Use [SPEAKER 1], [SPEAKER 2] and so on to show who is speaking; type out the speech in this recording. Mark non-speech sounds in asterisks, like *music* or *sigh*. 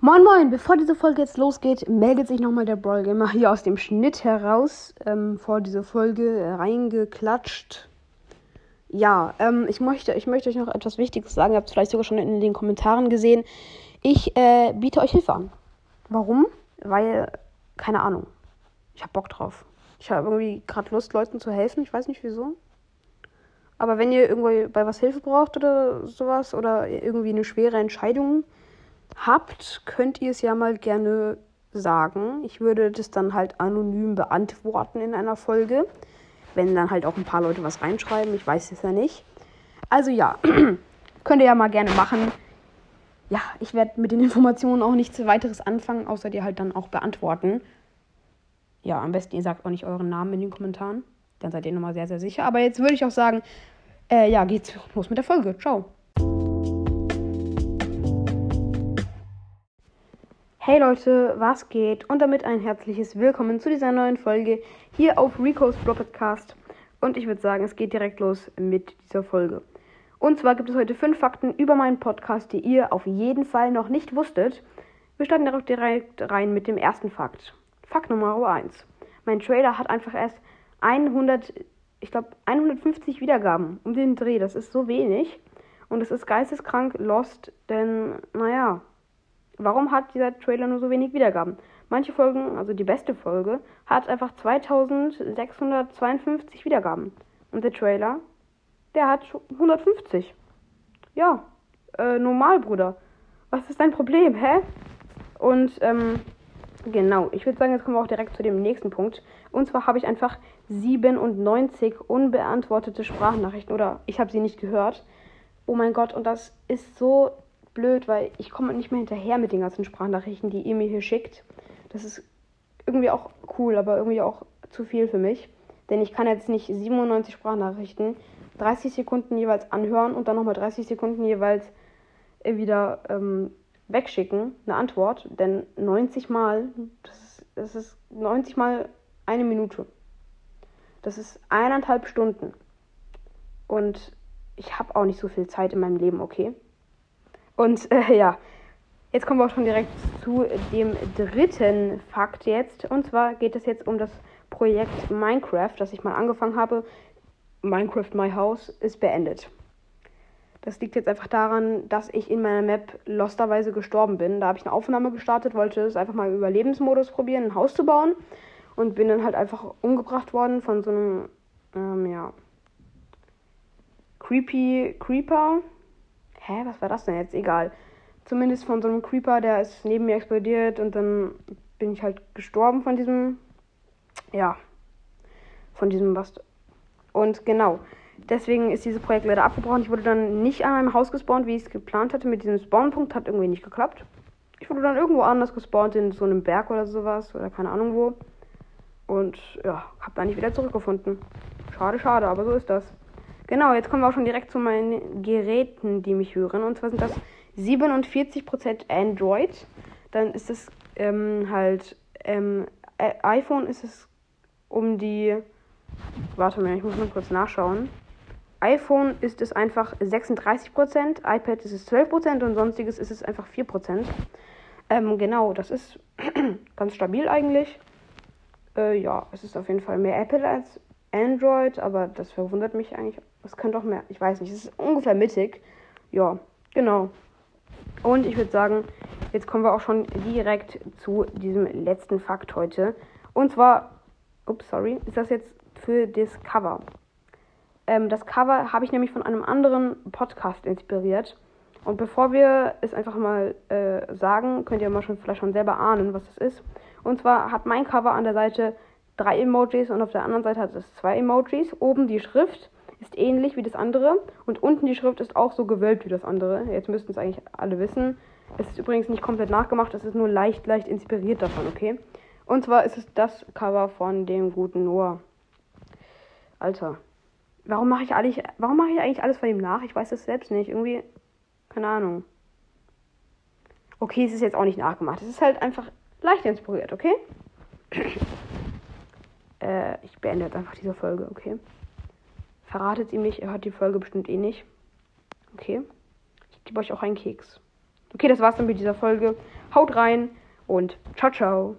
[SPEAKER 1] Moin Moin, bevor diese Folge jetzt losgeht, meldet sich nochmal der Brawl Gamer hier aus dem Schnitt heraus, ähm, vor diese Folge reingeklatscht. Ja, ähm, ich, möchte, ich möchte euch noch etwas Wichtiges sagen, ihr habt es vielleicht sogar schon in den Kommentaren gesehen. Ich äh, biete euch Hilfe an. Warum? Weil, keine Ahnung, ich habe Bock drauf. Ich habe irgendwie gerade Lust, Leuten zu helfen, ich weiß nicht wieso. Aber wenn ihr irgendwie bei was Hilfe braucht oder sowas oder irgendwie eine schwere Entscheidung habt, könnt ihr es ja mal gerne sagen. Ich würde das dann halt anonym beantworten in einer Folge. Wenn dann halt auch ein paar Leute was reinschreiben. Ich weiß es ja nicht. Also ja, *clears throat* könnt ihr ja mal gerne machen. Ja, ich werde mit den Informationen auch nichts weiteres anfangen, außer dir halt dann auch beantworten. Ja, am besten ihr sagt auch nicht euren Namen in den Kommentaren. Dann seid ihr nochmal sehr, sehr sicher. Aber jetzt würde ich auch sagen, äh, ja, geht's los mit der Folge. Ciao. Hey Leute, was geht? Und damit ein herzliches Willkommen zu dieser neuen Folge hier auf Rico's Bro Podcast. Und ich würde sagen, es geht direkt los mit dieser Folge. Und zwar gibt es heute fünf Fakten über meinen Podcast, die ihr auf jeden Fall noch nicht wusstet. Wir starten direkt rein mit dem ersten Fakt. Fakt Nummer 1. Mein Trailer hat einfach erst 100, ich glaube 150 Wiedergaben um den Dreh. Das ist so wenig. Und es ist geisteskrank lost, denn, naja, warum hat dieser Trailer nur so wenig Wiedergaben? Manche Folgen, also die beste Folge, hat einfach 2652 Wiedergaben. Und der Trailer, der hat 150. Ja, äh, normal, Bruder. Was ist dein Problem, hä? Und, ähm, genau, ich würde sagen, jetzt kommen wir auch direkt zu dem nächsten Punkt. Und zwar habe ich einfach 97 unbeantwortete Sprachnachrichten oder ich habe sie nicht gehört. Oh mein Gott, und das ist so blöd, weil ich komme nicht mehr hinterher mit den ganzen Sprachnachrichten, die ihr mir hier schickt. Das ist irgendwie auch cool, aber irgendwie auch zu viel für mich. Denn ich kann jetzt nicht 97 Sprachnachrichten 30 Sekunden jeweils anhören und dann nochmal 30 Sekunden jeweils wieder ähm, wegschicken, eine Antwort. Denn 90 Mal, das ist, das ist 90 Mal eine Minute. Das ist eineinhalb Stunden. Und ich habe auch nicht so viel Zeit in meinem Leben, okay? Und äh, ja, jetzt kommen wir auch schon direkt zu dem dritten Fakt jetzt. Und zwar geht es jetzt um das Projekt Minecraft, das ich mal angefangen habe. Minecraft My House ist beendet. Das liegt jetzt einfach daran, dass ich in meiner Map losterweise gestorben bin. Da habe ich eine Aufnahme gestartet, wollte es einfach mal im Überlebensmodus probieren, ein Haus zu bauen. Und bin dann halt einfach umgebracht worden von so einem, ähm, ja, creepy Creeper. Hä, was war das denn jetzt? Egal. Zumindest von so einem Creeper, der ist neben mir explodiert und dann bin ich halt gestorben von diesem, ja, von diesem was. Und genau, deswegen ist dieses Projekt leider abgebrochen. Ich wurde dann nicht an einem Haus gespawnt, wie ich es geplant hatte. Mit diesem Spawnpunkt hat irgendwie nicht geklappt. Ich wurde dann irgendwo anders gespawnt, in so einem Berg oder sowas, oder keine Ahnung wo. Und ja, hab da nicht wieder zurückgefunden. Schade, schade, aber so ist das. Genau, jetzt kommen wir auch schon direkt zu meinen Geräten, die mich hören. Und zwar sind das 47% Android. Dann ist es ähm, halt ähm, iPhone ist es um die. Warte mal, ich muss mal kurz nachschauen. iPhone ist es einfach 36%, iPad ist es 12% und sonstiges ist es einfach 4%. Ähm, genau, das ist *clears throat* ganz stabil eigentlich. Äh, ja, es ist auf jeden Fall mehr Apple als Android, aber das verwundert mich eigentlich. Es könnte auch mehr, ich weiß nicht, es ist ungefähr mittig. Ja, genau. Und ich würde sagen, jetzt kommen wir auch schon direkt zu diesem letzten Fakt heute. Und zwar, ups, sorry, ist das jetzt für das Cover. Ähm, das Cover habe ich nämlich von einem anderen Podcast inspiriert. Und bevor wir es einfach mal äh, sagen, könnt ihr mal schon vielleicht schon selber ahnen, was das ist. Und zwar hat mein Cover an der Seite drei Emojis und auf der anderen Seite hat es zwei Emojis. Oben die Schrift ist ähnlich wie das andere und unten die Schrift ist auch so gewölbt wie das andere. Jetzt müssten es eigentlich alle wissen. Es ist übrigens nicht komplett nachgemacht, es ist nur leicht, leicht inspiriert davon, okay? Und zwar ist es das Cover von dem guten Noah. Alter. Warum mache ich, eigentlich, ich eigentlich alles von ihm nach? Ich weiß es selbst nicht. Irgendwie, keine Ahnung. Okay, es ist jetzt auch nicht nachgemacht. Es ist halt einfach leicht inspiriert, okay? Äh, ich beende jetzt einfach diese Folge, okay? Verratet ihm nicht, er hört die Folge bestimmt eh nicht. Okay. Ich gebe euch auch einen Keks. Okay, das war's dann mit dieser Folge. Haut rein und ciao, ciao.